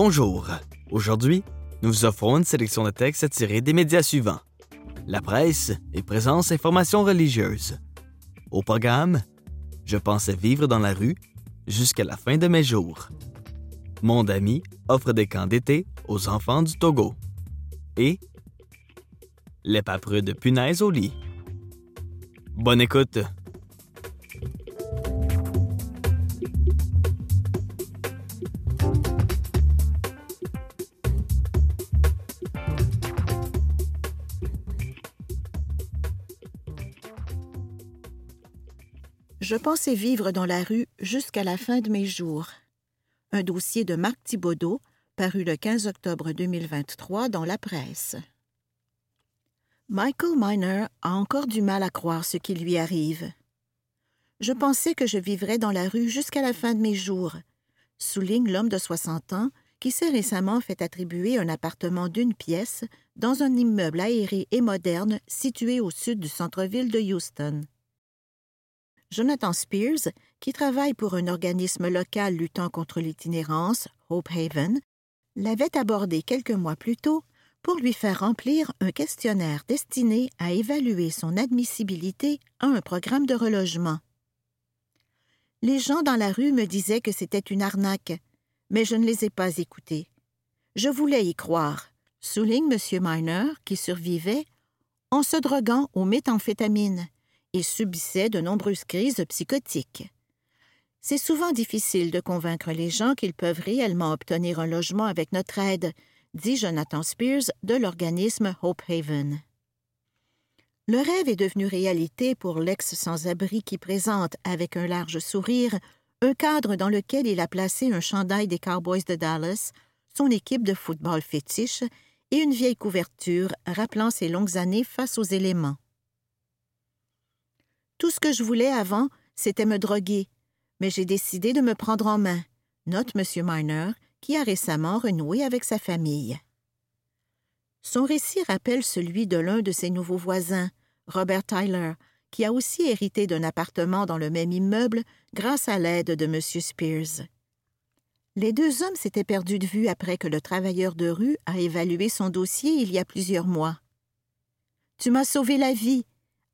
Bonjour. Aujourd'hui, nous vous offrons une sélection de textes tirés des médias suivants la presse et présence information religieuse. Au programme, je pensais vivre dans la rue jusqu'à la fin de mes jours. Mon ami offre des camps d'été aux enfants du Togo. Et les papereux de punaise au lit. Bonne écoute. Je pensais vivre dans la rue jusqu'à la fin de mes jours. Un dossier de Marc Thibaudot, paru le 15 octobre 2023 dans la presse. Michael Miner a encore du mal à croire ce qui lui arrive. Je pensais que je vivrais dans la rue jusqu'à la fin de mes jours, souligne l'homme de 60 ans qui s'est récemment fait attribuer un appartement d'une pièce dans un immeuble aéré et moderne situé au sud du centre-ville de Houston. Jonathan Spears, qui travaille pour un organisme local luttant contre l'itinérance, Hope Haven, l'avait abordé quelques mois plus tôt pour lui faire remplir un questionnaire destiné à évaluer son admissibilité à un programme de relogement. Les gens dans la rue me disaient que c'était une arnaque, mais je ne les ai pas écoutés. Je voulais y croire, souligne M. Miner, qui survivait en se droguant aux méthamphétamines et subissait de nombreuses crises psychotiques. C'est souvent difficile de convaincre les gens qu'ils peuvent réellement obtenir un logement avec notre aide, dit Jonathan Spears de l'organisme Hope Haven. Le rêve est devenu réalité pour l'ex sans-abri qui présente, avec un large sourire, un cadre dans lequel il a placé un chandail des Cowboys de Dallas, son équipe de football fétiche et une vieille couverture rappelant ses longues années face aux éléments. Tout ce que je voulais avant, c'était me droguer, mais j'ai décidé de me prendre en main, note M. Miner, qui a récemment renoué avec sa famille. Son récit rappelle celui de l'un de ses nouveaux voisins, Robert Tyler, qui a aussi hérité d'un appartement dans le même immeuble grâce à l'aide de M. Spears. Les deux hommes s'étaient perdus de vue après que le travailleur de rue a évalué son dossier il y a plusieurs mois. Tu m'as sauvé la vie,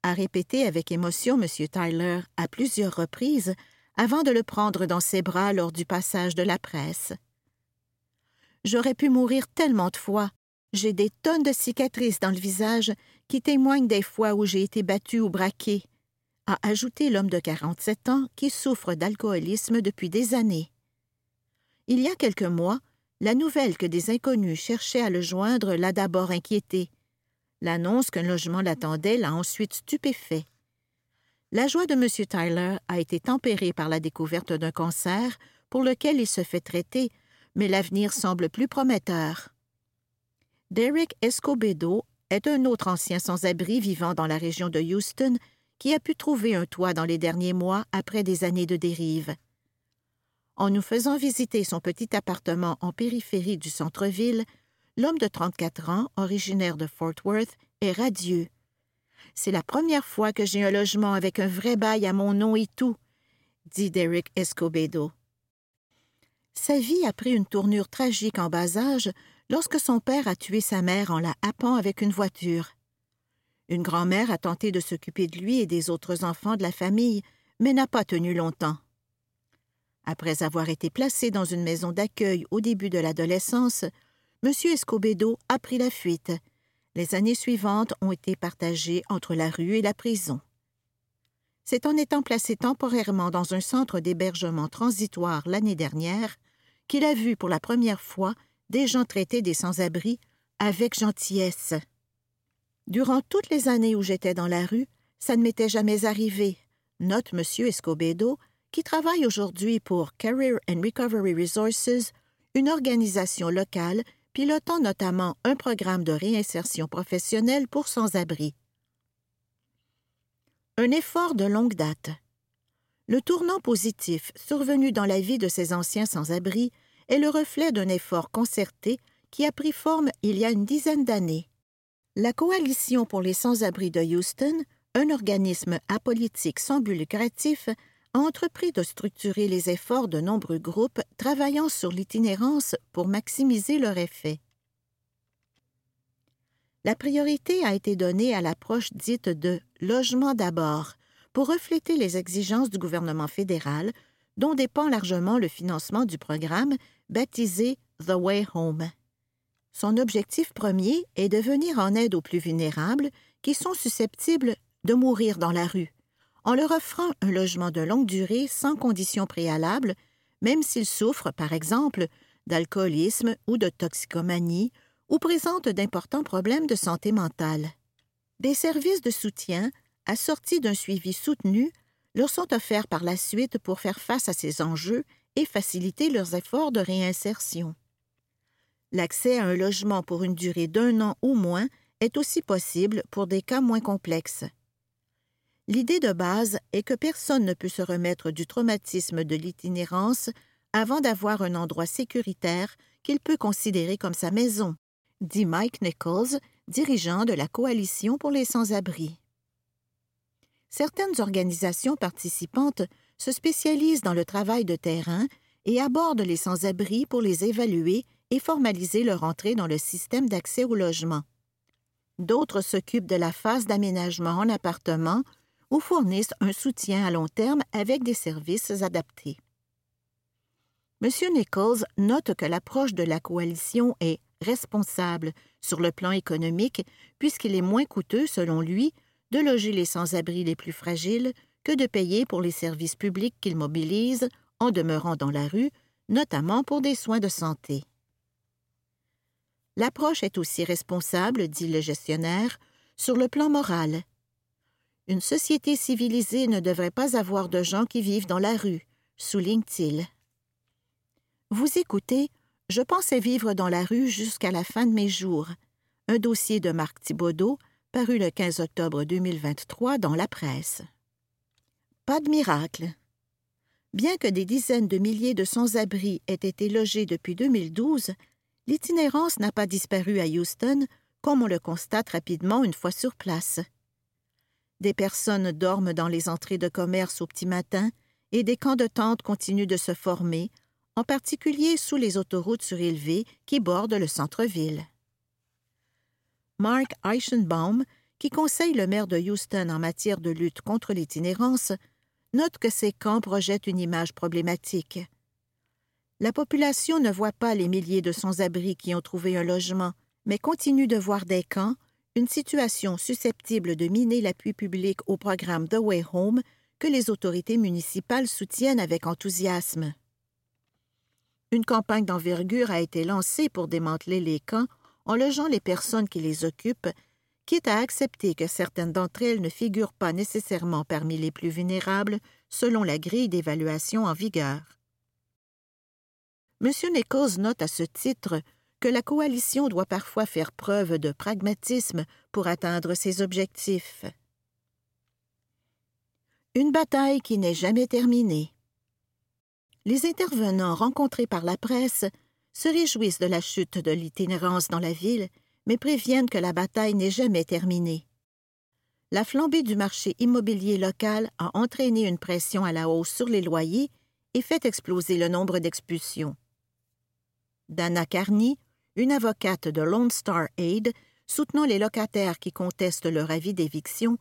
a répété avec émotion M. Tyler à plusieurs reprises avant de le prendre dans ses bras lors du passage de la presse. J'aurais pu mourir tellement de fois. J'ai des tonnes de cicatrices dans le visage qui témoignent des fois où j'ai été battu ou braqué, a ajouté l'homme de 47 ans qui souffre d'alcoolisme depuis des années. Il y a quelques mois, la nouvelle que des inconnus cherchaient à le joindre l'a d'abord inquiété. L'annonce qu'un logement l'attendait l'a ensuite stupéfait. La joie de M. Tyler a été tempérée par la découverte d'un cancer pour lequel il se fait traiter mais l'avenir semble plus prometteur. Derek Escobedo est un autre ancien sans-abri vivant dans la région de Houston qui a pu trouver un toit dans les derniers mois après des années de dérive. En nous faisant visiter son petit appartement en périphérie du centre-ville, l'homme de 34 ans, originaire de Fort Worth, est radieux. C'est la première fois que j'ai un logement avec un vrai bail à mon nom et tout, dit Derek Escobedo. Sa vie a pris une tournure tragique en bas âge lorsque son père a tué sa mère en la happant avec une voiture. Une grand-mère a tenté de s'occuper de lui et des autres enfants de la famille, mais n'a pas tenu longtemps. Après avoir été placé dans une maison d'accueil au début de l'adolescence, M. Escobedo a pris la fuite. Les années suivantes ont été partagées entre la rue et la prison. C'est en étant placé temporairement dans un centre d'hébergement transitoire l'année dernière qu'il a vu pour la première fois des gens traiter des sans-abri avec gentillesse. Durant toutes les années où j'étais dans la rue, ça ne m'était jamais arrivé, note M. Escobedo, qui travaille aujourd'hui pour Career and Recovery Resources, une organisation locale pilotant notamment un programme de réinsertion professionnelle pour sans-abri. Un effort de longue date. Le tournant positif survenu dans la vie de ces anciens sans-abri est le reflet d'un effort concerté qui a pris forme il y a une dizaine d'années. La Coalition pour les sans-abri de Houston, un organisme apolitique sans but lucratif, entrepris de structurer les efforts de nombreux groupes travaillant sur l'itinérance pour maximiser leur effet. La priorité a été donnée à l'approche dite de logement d'abord pour refléter les exigences du gouvernement fédéral, dont dépend largement le financement du programme baptisé The Way Home. Son objectif premier est de venir en aide aux plus vulnérables qui sont susceptibles de mourir dans la rue, en leur offrant un logement de longue durée sans conditions préalables, même s'ils souffrent, par exemple, d'alcoolisme ou de toxicomanie ou présentent d'importants problèmes de santé mentale. Des services de soutien, assortis d'un suivi soutenu, leur sont offerts par la suite pour faire face à ces enjeux et faciliter leurs efforts de réinsertion. L'accès à un logement pour une durée d'un an ou moins est aussi possible pour des cas moins complexes. L'idée de base est que personne ne peut se remettre du traumatisme de l'itinérance avant d'avoir un endroit sécuritaire qu'il peut considérer comme sa maison, dit Mike Nichols, dirigeant de la Coalition pour les sans-abri. Certaines organisations participantes se spécialisent dans le travail de terrain et abordent les sans-abri pour les évaluer et formaliser leur entrée dans le système d'accès au logement. D'autres s'occupent de la phase d'aménagement en appartement ou fournissent un soutien à long terme avec des services adaptés. M. Nichols note que l'approche de la coalition est responsable sur le plan économique puisqu'il est moins coûteux, selon lui, de loger les sans-abri les plus fragiles que de payer pour les services publics qu'ils mobilisent en demeurant dans la rue, notamment pour des soins de santé. L'approche est aussi responsable, dit le gestionnaire, sur le plan moral. Une société civilisée ne devrait pas avoir de gens qui vivent dans la rue, souligne-t-il. Vous écoutez, je pensais vivre dans la rue jusqu'à la fin de mes jours. Un dossier de Marc Thibaudot, paru le 15 octobre 2023 dans la presse. Pas de miracle. Bien que des dizaines de milliers de sans-abri aient été logés depuis 2012, l'itinérance n'a pas disparu à Houston, comme on le constate rapidement une fois sur place. Des personnes dorment dans les entrées de commerce au petit matin et des camps de tentes continuent de se former, en particulier sous les autoroutes surélevées qui bordent le centre-ville. Mark Eichenbaum, qui conseille le maire de Houston en matière de lutte contre l'itinérance, note que ces camps projettent une image problématique. La population ne voit pas les milliers de sans-abri qui ont trouvé un logement, mais continue de voir des camps, une situation susceptible de miner l'appui public au programme The Way Home que les autorités municipales soutiennent avec enthousiasme. Une campagne d'envergure a été lancée pour démanteler les camps en logeant les personnes qui les occupent, quitte à accepter que certaines d'entre elles ne figurent pas nécessairement parmi les plus vulnérables selon la grille d'évaluation en vigueur. M. Nichols note à ce titre que la coalition doit parfois faire preuve de pragmatisme pour atteindre ses objectifs. Une bataille qui n'est jamais terminée. Les intervenants rencontrés par la presse se réjouissent de la chute de l'itinérance dans la ville, mais préviennent que la bataille n'est jamais terminée. La flambée du marché immobilier local a entraîné une pression à la hausse sur les loyers et fait exploser le nombre d'expulsions. Dana Carney, une avocate de Lone Star Aid, soutenant les locataires qui contestent leur avis d'éviction,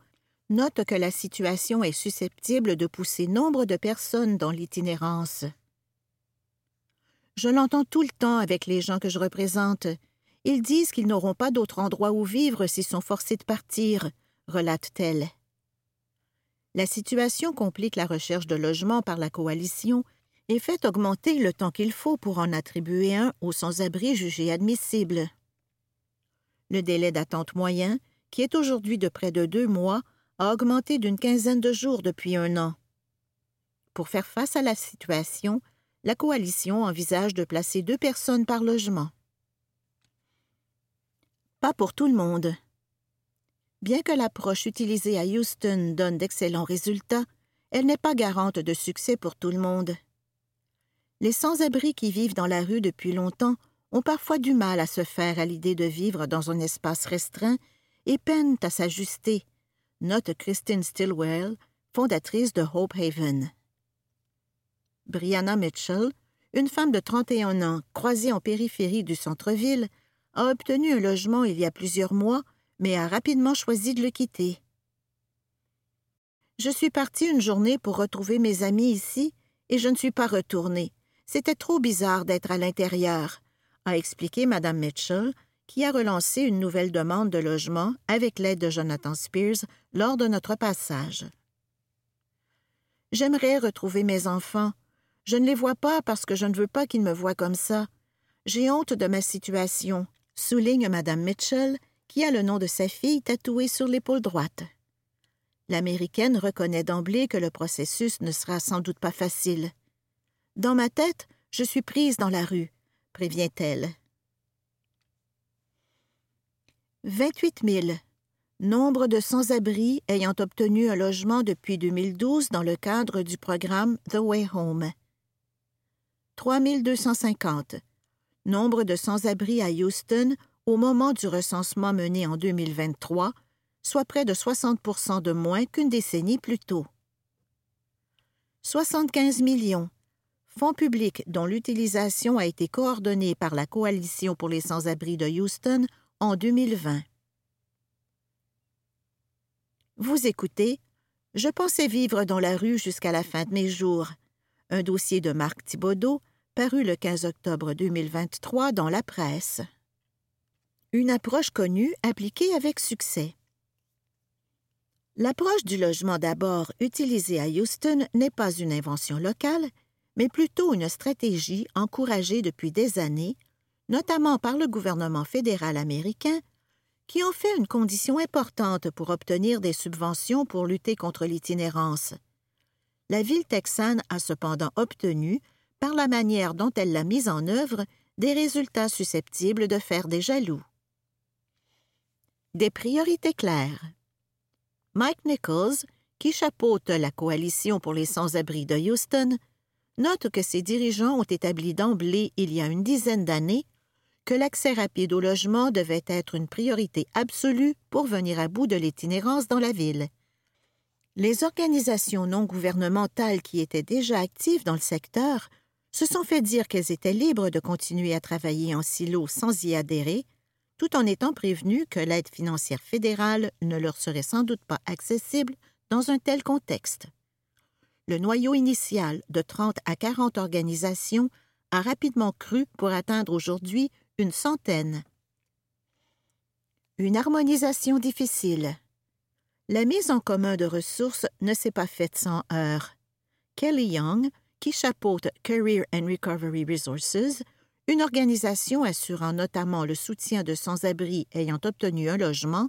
note que la situation est susceptible de pousser nombre de personnes dans l'itinérance. Je l'entends tout le temps avec les gens que je représente. Ils disent qu'ils n'auront pas d'autre endroit où vivre s'ils sont forcés de partir, relate-t-elle. La situation complique la recherche de logement par la coalition et fait augmenter le temps qu'il faut pour en attribuer un aux sans-abri jugés admissibles. Le délai d'attente moyen, qui est aujourd'hui de près de deux mois, a augmenté d'une quinzaine de jours depuis un an. Pour faire face à la situation, la coalition envisage de placer deux personnes par logement. Pas pour tout le monde. Bien que l'approche utilisée à Houston donne d'excellents résultats, elle n'est pas garante de succès pour tout le monde. Les sans-abri qui vivent dans la rue depuis longtemps ont parfois du mal à se faire à l'idée de vivre dans un espace restreint et peinent à s'ajuster, note Christine Stillwell, fondatrice de Hope Haven. Brianna Mitchell, une femme de 31 ans croisée en périphérie du centre-ville, a obtenu un logement il y a plusieurs mois, mais a rapidement choisi de le quitter. Je suis partie une journée pour retrouver mes amis ici et je ne suis pas retournée. C'était trop bizarre d'être à l'intérieur, a expliqué Mme Mitchell, qui a relancé une nouvelle demande de logement avec l'aide de Jonathan Spears lors de notre passage. J'aimerais retrouver mes enfants. Je ne les vois pas parce que je ne veux pas qu'ils me voient comme ça. J'ai honte de ma situation, souligne Mme Mitchell, qui a le nom de sa fille tatoué sur l'épaule droite. L'Américaine reconnaît d'emblée que le processus ne sera sans doute pas facile. Dans ma tête, je suis prise dans la rue, prévient-elle. 28 000. Nombre de sans-abri ayant obtenu un logement depuis 2012 dans le cadre du programme The Way Home. 3 250. Nombre de sans-abri à Houston au moment du recensement mené en 2023, soit près de 60% de moins qu'une décennie plus tôt. 75 millions. Fonds publics dont l'utilisation a été coordonnée par la Coalition pour les sans-abri de Houston en 2020. Vous écoutez Je pensais vivre dans la rue jusqu'à la fin de mes jours. Un dossier de Marc Thibaudot, paru le 15 octobre 2023 dans la presse. Une approche connue appliquée avec succès. L'approche du logement d'abord utilisée à Houston n'est pas une invention locale, mais plutôt une stratégie encouragée depuis des années notamment par le gouvernement fédéral américain, qui en fait une condition importante pour obtenir des subventions pour lutter contre l'itinérance. La ville texane a cependant obtenu, par la manière dont elle l'a mise en œuvre, des résultats susceptibles de faire des jaloux. Des priorités claires. Mike Nichols, qui chapeaute la coalition pour les sans-abri de Houston, note que ses dirigeants ont établi d'emblée, il y a une dizaine d'années, que l'accès rapide au logement devait être une priorité absolue pour venir à bout de l'itinérance dans la ville. Les organisations non gouvernementales qui étaient déjà actives dans le secteur se sont fait dire qu'elles étaient libres de continuer à travailler en silo sans y adhérer, tout en étant prévenues que l'aide financière fédérale ne leur serait sans doute pas accessible dans un tel contexte. Le noyau initial de 30 à 40 organisations a rapidement cru pour atteindre aujourd'hui une centaine. Une harmonisation difficile. La mise en commun de ressources ne s'est pas faite sans heurts. Kelly Young, qui chapeaute Career and Recovery Resources, une organisation assurant notamment le soutien de sans-abri ayant obtenu un logement,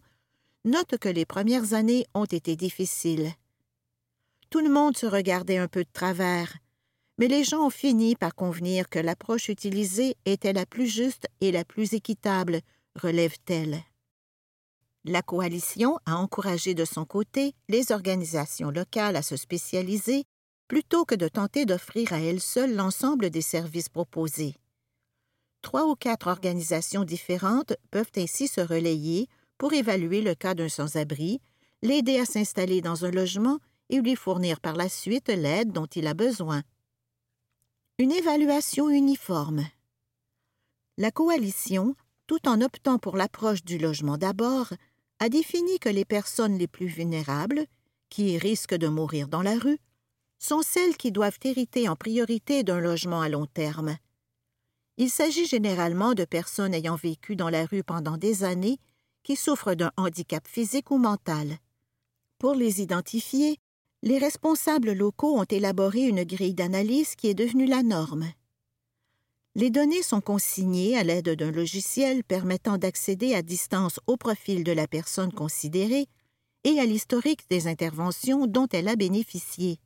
note que les premières années ont été difficiles. Tout le monde se regardait un peu de travers, mais les gens ont fini par convenir que l'approche utilisée était la plus juste et la plus équitable, relève-t-elle. La coalition a encouragé de son côté les organisations locales à se spécialiser plutôt que de tenter d'offrir à elles seules l'ensemble des services proposés. Trois ou quatre organisations différentes peuvent ainsi se relayer pour évaluer le cas d'un sans-abri, l'aider à s'installer dans un logement et lui fournir par la suite l'aide dont il a besoin. Une évaluation uniforme. La coalition, tout en optant pour l'approche du logement d'abord, a défini que les personnes les plus vulnérables, qui risquent de mourir dans la rue, sont celles qui doivent hériter en priorité d'un logement à long terme. Il s'agit généralement de personnes ayant vécu dans la rue pendant des années qui souffrent d'un handicap physique ou mental. Pour les identifier, les responsables locaux ont élaboré une grille d'analyse qui est devenue la norme. Les données sont consignées à l'aide d'un logiciel permettant d'accéder à distance au profil de la personne considérée et à l'historique des interventions dont elle a bénéficié.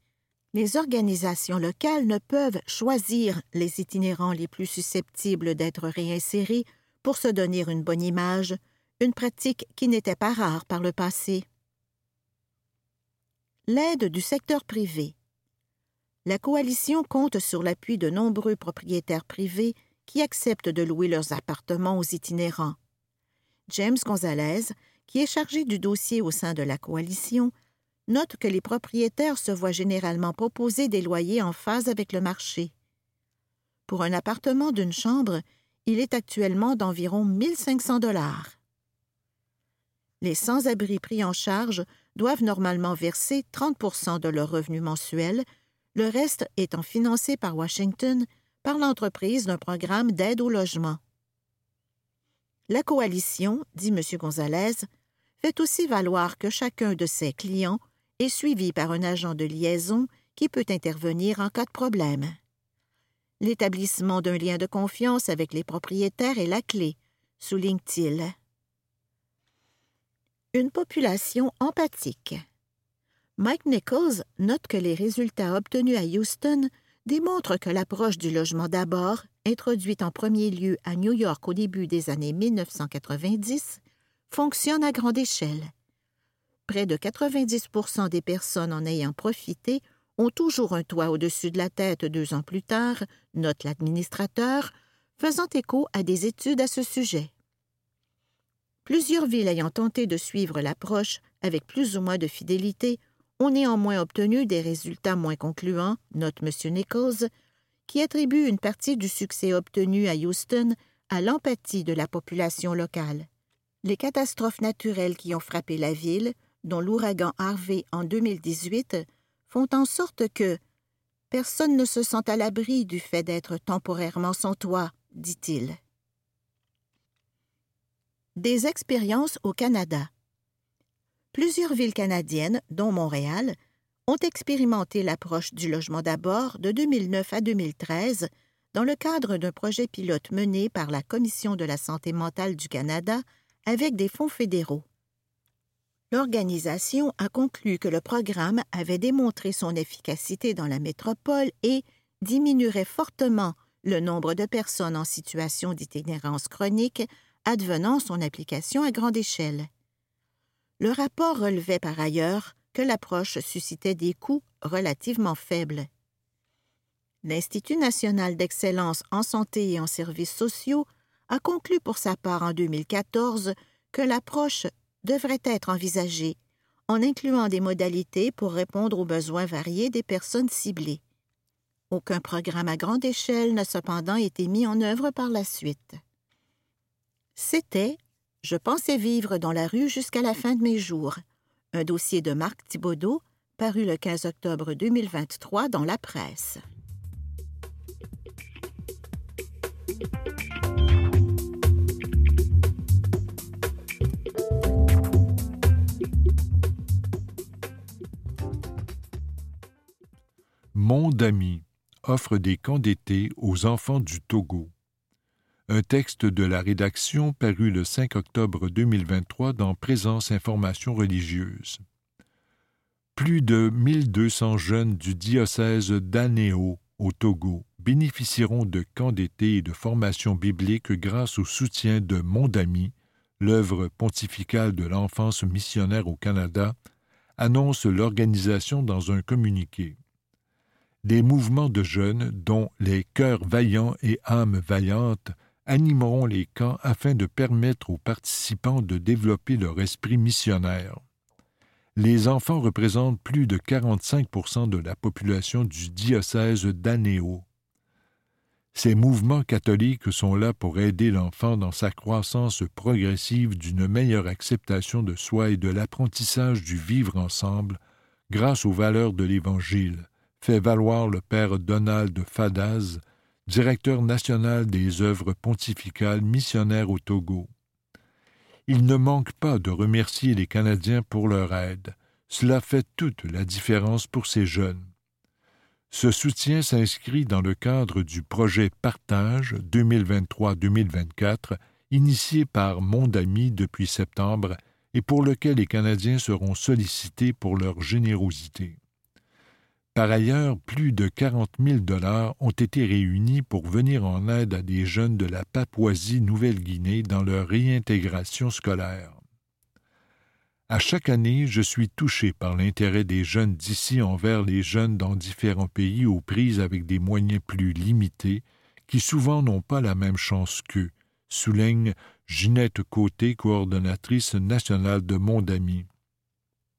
Les organisations locales ne peuvent choisir les itinérants les plus susceptibles d'être réinsérés pour se donner une bonne image, une pratique qui n'était pas rare par le passé l'aide du secteur privé. La coalition compte sur l'appui de nombreux propriétaires privés qui acceptent de louer leurs appartements aux itinérants. James Gonzalez, qui est chargé du dossier au sein de la coalition, note que les propriétaires se voient généralement proposer des loyers en phase avec le marché. Pour un appartement d'une chambre, il est actuellement d'environ 1500 dollars. Les sans-abri pris en charge doivent normalement verser 30% de leur revenu mensuel, le reste étant financé par Washington par l'entreprise d'un programme d'aide au logement. La coalition, dit M. Gonzalez, fait aussi valoir que chacun de ses clients est suivi par un agent de liaison qui peut intervenir en cas de problème. L'établissement d'un lien de confiance avec les propriétaires est la clé, souligne-t-il. Une population empathique. Mike Nichols note que les résultats obtenus à Houston démontrent que l'approche du logement d'abord, introduite en premier lieu à New York au début des années 1990, fonctionne à grande échelle. Près de 90% des personnes en ayant profité ont toujours un toit au-dessus de la tête deux ans plus tard, note l'administrateur, faisant écho à des études à ce sujet. Plusieurs villes ayant tenté de suivre l'approche avec plus ou moins de fidélité ont néanmoins obtenu des résultats moins concluants, note M. Nichols, qui attribue une partie du succès obtenu à Houston à l'empathie de la population locale. Les catastrophes naturelles qui ont frappé la ville, dont l'ouragan Harvey en 2018, font en sorte que personne ne se sent à l'abri du fait d'être temporairement sans toit, dit-il. Des expériences au Canada. Plusieurs villes canadiennes, dont Montréal, ont expérimenté l'approche du logement d'abord de 2009 à 2013 dans le cadre d'un projet pilote mené par la Commission de la santé mentale du Canada avec des fonds fédéraux. L'organisation a conclu que le programme avait démontré son efficacité dans la métropole et diminuerait fortement le nombre de personnes en situation d'itinérance chronique advenant son application à grande échelle. Le rapport relevait par ailleurs que l'approche suscitait des coûts relativement faibles. L'Institut national d'excellence en santé et en services sociaux a conclu pour sa part en 2014 que l'approche devrait être envisagée en incluant des modalités pour répondre aux besoins variés des personnes ciblées. Aucun programme à grande échelle n'a cependant été mis en œuvre par la suite. C'était Je pensais vivre dans la rue jusqu'à la fin de mes jours, un dossier de Marc Thibaudot paru le 15 octobre 2023 dans la presse. Mondami offre des camps d'été aux enfants du Togo. Un texte de la rédaction paru le 5 octobre 2023 dans Présence Information religieuse. Plus de 1200 jeunes du diocèse d'Anéo au Togo bénéficieront de camps d'été et de formation biblique grâce au soutien de Mondami, l'œuvre pontificale de l'enfance missionnaire au Canada, annonce l'organisation dans un communiqué des mouvements de jeunes, dont les Cœurs vaillants et âmes vaillantes, animeront les camps afin de permettre aux participants de développer leur esprit missionnaire. Les enfants représentent plus de 45% de la population du diocèse d'Anéo. Ces mouvements catholiques sont là pour aider l'enfant dans sa croissance progressive d'une meilleure acceptation de soi et de l'apprentissage du vivre ensemble grâce aux valeurs de l'Évangile, fait valoir le père Donald Fadaz, directeur national des œuvres pontificales missionnaires au Togo. Il ne manque pas de remercier les Canadiens pour leur aide. Cela fait toute la différence pour ces jeunes. Ce soutien s'inscrit dans le cadre du projet Partage 2023-2024 initié par Mondami depuis septembre et pour lequel les Canadiens seront sollicités pour leur générosité. Par ailleurs, plus de 40 000 dollars ont été réunis pour venir en aide à des jeunes de la Papouasie-Nouvelle-Guinée dans leur réintégration scolaire. À chaque année, je suis touché par l'intérêt des jeunes d'ici envers les jeunes dans différents pays aux prises avec des moyens plus limités, qui souvent n'ont pas la même chance qu'eux, souligne Ginette Côté, coordonnatrice nationale de Mondami.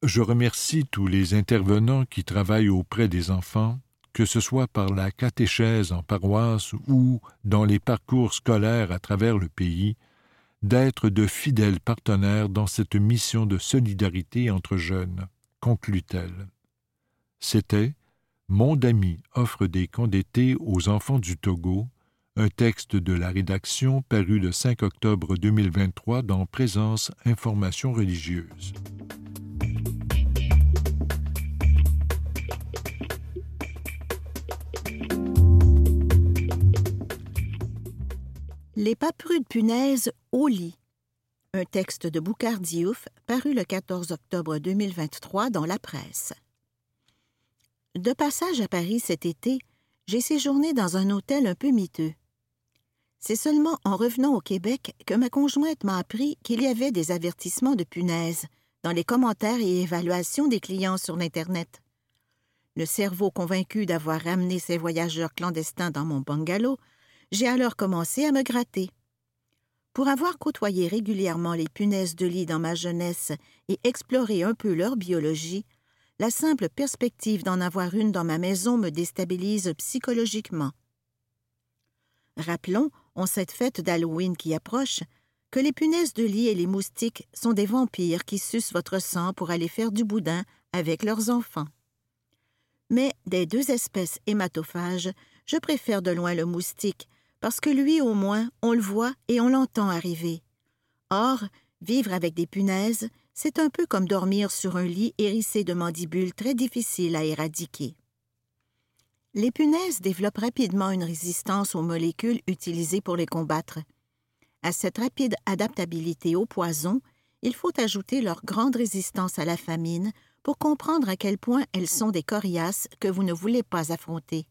Je remercie tous les intervenants qui travaillent auprès des enfants, que ce soit par la catéchèse en paroisse ou dans les parcours scolaires à travers le pays, d'être de fidèles partenaires dans cette mission de solidarité entre jeunes, conclut-elle. C'était Mon ami offre des camps d'été aux enfants du Togo, un texte de la rédaction paru le 5 octobre 2023 dans Présence Information religieuse. Les paprues de punaise au lit. Un texte de Boucard Diouf paru le 14 octobre 2023 dans la presse. De passage à Paris cet été, j'ai séjourné dans un hôtel un peu miteux. C'est seulement en revenant au Québec que ma conjointe m'a appris qu'il y avait des avertissements de punaises dans les commentaires et évaluations des clients sur l'Internet. Le cerveau convaincu d'avoir ramené ces voyageurs clandestins dans mon bungalow j'ai alors commencé à me gratter. Pour avoir côtoyé régulièrement les punaises de lit dans ma jeunesse et exploré un peu leur biologie, la simple perspective d'en avoir une dans ma maison me déstabilise psychologiquement. Rappelons, en cette fête d'Halloween qui approche, que les punaises de lit et les moustiques sont des vampires qui sucent votre sang pour aller faire du boudin avec leurs enfants. Mais des deux espèces hématophages, je préfère de loin le moustique, parce que lui au moins on le voit et on l'entend arriver. Or, vivre avec des punaises, c'est un peu comme dormir sur un lit hérissé de mandibules très difficiles à éradiquer. Les punaises développent rapidement une résistance aux molécules utilisées pour les combattre. À cette rapide adaptabilité au poison, il faut ajouter leur grande résistance à la famine pour comprendre à quel point elles sont des coriaces que vous ne voulez pas affronter.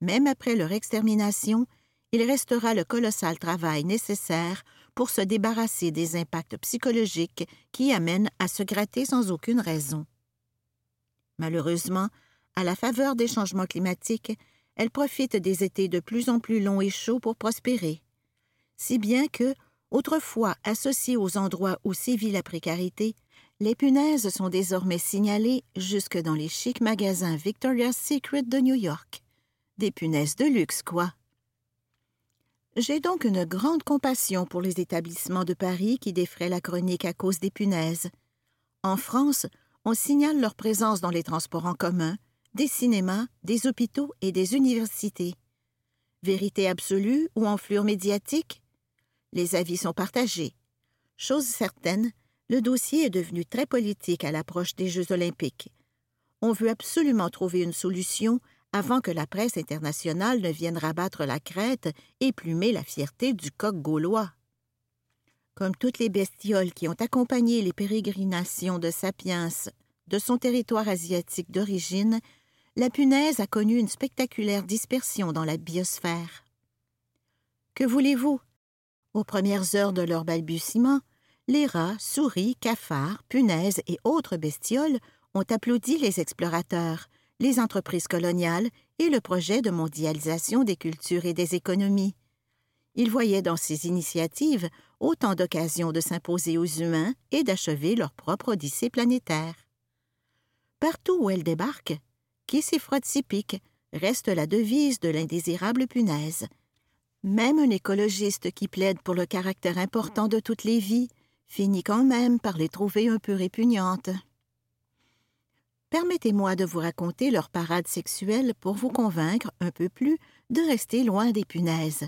Même après leur extermination, il restera le colossal travail nécessaire pour se débarrasser des impacts psychologiques qui amènent à se gratter sans aucune raison. Malheureusement, à la faveur des changements climatiques, elles profitent des étés de plus en plus longs et chauds pour prospérer. Si bien que, autrefois associées aux endroits où sévit la précarité, les punaises sont désormais signalées jusque dans les chics magasins Victoria's Secret de New York. Des punaises de luxe, quoi. J'ai donc une grande compassion pour les établissements de Paris qui défraient la chronique à cause des punaises. En France, on signale leur présence dans les transports en commun, des cinémas, des hôpitaux et des universités. Vérité absolue ou enflure médiatique? Les avis sont partagés. Chose certaine, le dossier est devenu très politique à l'approche des Jeux olympiques. On veut absolument trouver une solution avant que la presse internationale ne vienne rabattre la crête et plumer la fierté du coq gaulois. Comme toutes les bestioles qui ont accompagné les pérégrinations de Sapiens de son territoire asiatique d'origine, la punaise a connu une spectaculaire dispersion dans la biosphère. Que voulez-vous? Aux premières heures de leur balbutiement, les rats, souris, cafards, punaises et autres bestioles ont applaudi les explorateurs, les entreprises coloniales et le projet de mondialisation des cultures et des économies. Ils voyaient dans ces initiatives autant d'occasions de s'imposer aux humains et d'achever leur propre odyssée planétaire. Partout où elles débarquent, qui s'y frotte s'y pique reste la devise de l'indésirable punaise. Même un écologiste qui plaide pour le caractère important de toutes les vies finit quand même par les trouver un peu répugnantes. Permettez-moi de vous raconter leur parade sexuelle pour vous convaincre un peu plus de rester loin des punaises.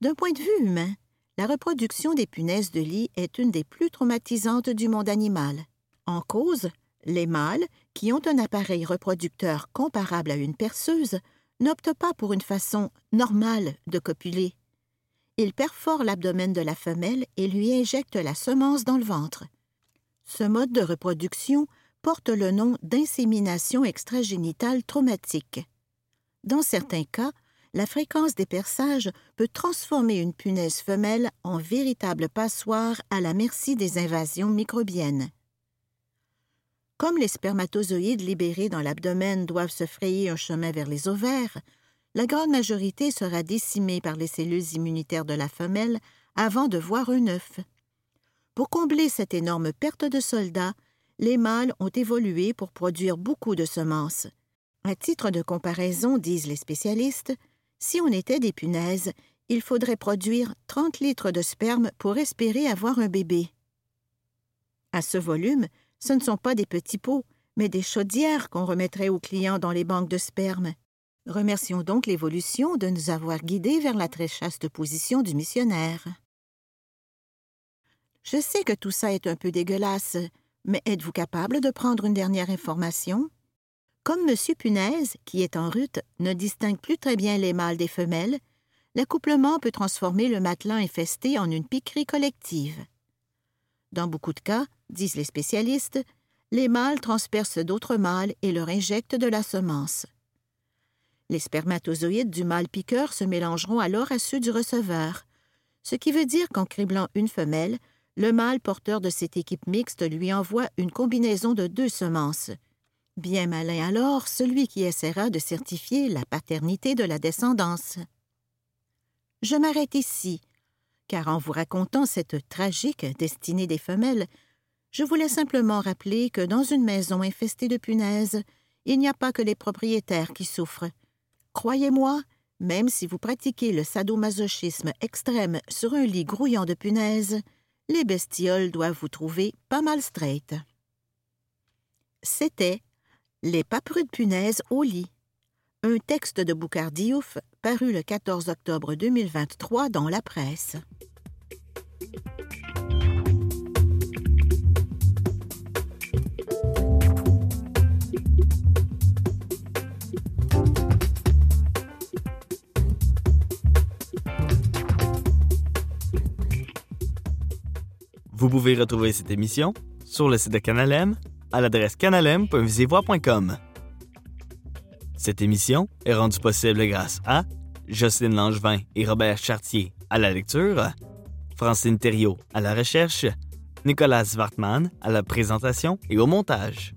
D'un point de vue humain, la reproduction des punaises de lit est une des plus traumatisantes du monde animal. En cause, les mâles, qui ont un appareil reproducteur comparable à une perceuse, n'optent pas pour une façon normale de copuler. Ils perforent l'abdomen de la femelle et lui injectent la semence dans le ventre. Ce mode de reproduction porte le nom d'insémination extragénitale traumatique. Dans certains cas, la fréquence des perçages peut transformer une punaise femelle en véritable passoire à la merci des invasions microbiennes. Comme les spermatozoïdes libérés dans l'abdomen doivent se frayer un chemin vers les ovaires, la grande majorité sera décimée par les cellules immunitaires de la femelle avant de voir un œuf. Pour combler cette énorme perte de soldats, les mâles ont évolué pour produire beaucoup de semences. À titre de comparaison, disent les spécialistes, si on était des punaises, il faudrait produire 30 litres de sperme pour espérer avoir un bébé. À ce volume, ce ne sont pas des petits pots, mais des chaudières qu'on remettrait aux clients dans les banques de sperme. Remercions donc l'évolution de nous avoir guidés vers la très chaste position du missionnaire. Je sais que tout ça est un peu dégueulasse, mais êtes-vous capable de prendre une dernière information? Comme M. Punaise, qui est en rute, ne distingue plus très bien les mâles des femelles, l'accouplement peut transformer le matelin infesté en une piquerie collective. Dans beaucoup de cas, disent les spécialistes, les mâles transpercent d'autres mâles et leur injectent de la semence. Les spermatozoïdes du mâle piqueur se mélangeront alors à ceux du receveur, ce qui veut dire qu'en criblant une femelle, le mâle porteur de cette équipe mixte lui envoie une combinaison de deux semences. Bien malin alors celui qui essaiera de certifier la paternité de la descendance. Je m'arrête ici, car en vous racontant cette tragique destinée des femelles, je voulais simplement rappeler que dans une maison infestée de punaises, il n'y a pas que les propriétaires qui souffrent. Croyez-moi, même si vous pratiquez le sadomasochisme extrême sur un lit grouillant de punaises, les bestioles doivent vous trouver pas mal straight. C'était Les paperus punaises au lit, un texte de Boucard Diouf paru le 14 octobre 2023 dans la presse. Vous pouvez retrouver cette émission sur le site de Canalem à l'adresse canalem.visivoix.com. Cette émission est rendue possible grâce à Jocelyne Langevin et Robert Chartier à la lecture, Francine Thériault à la recherche, Nicolas Wartman à la présentation et au montage.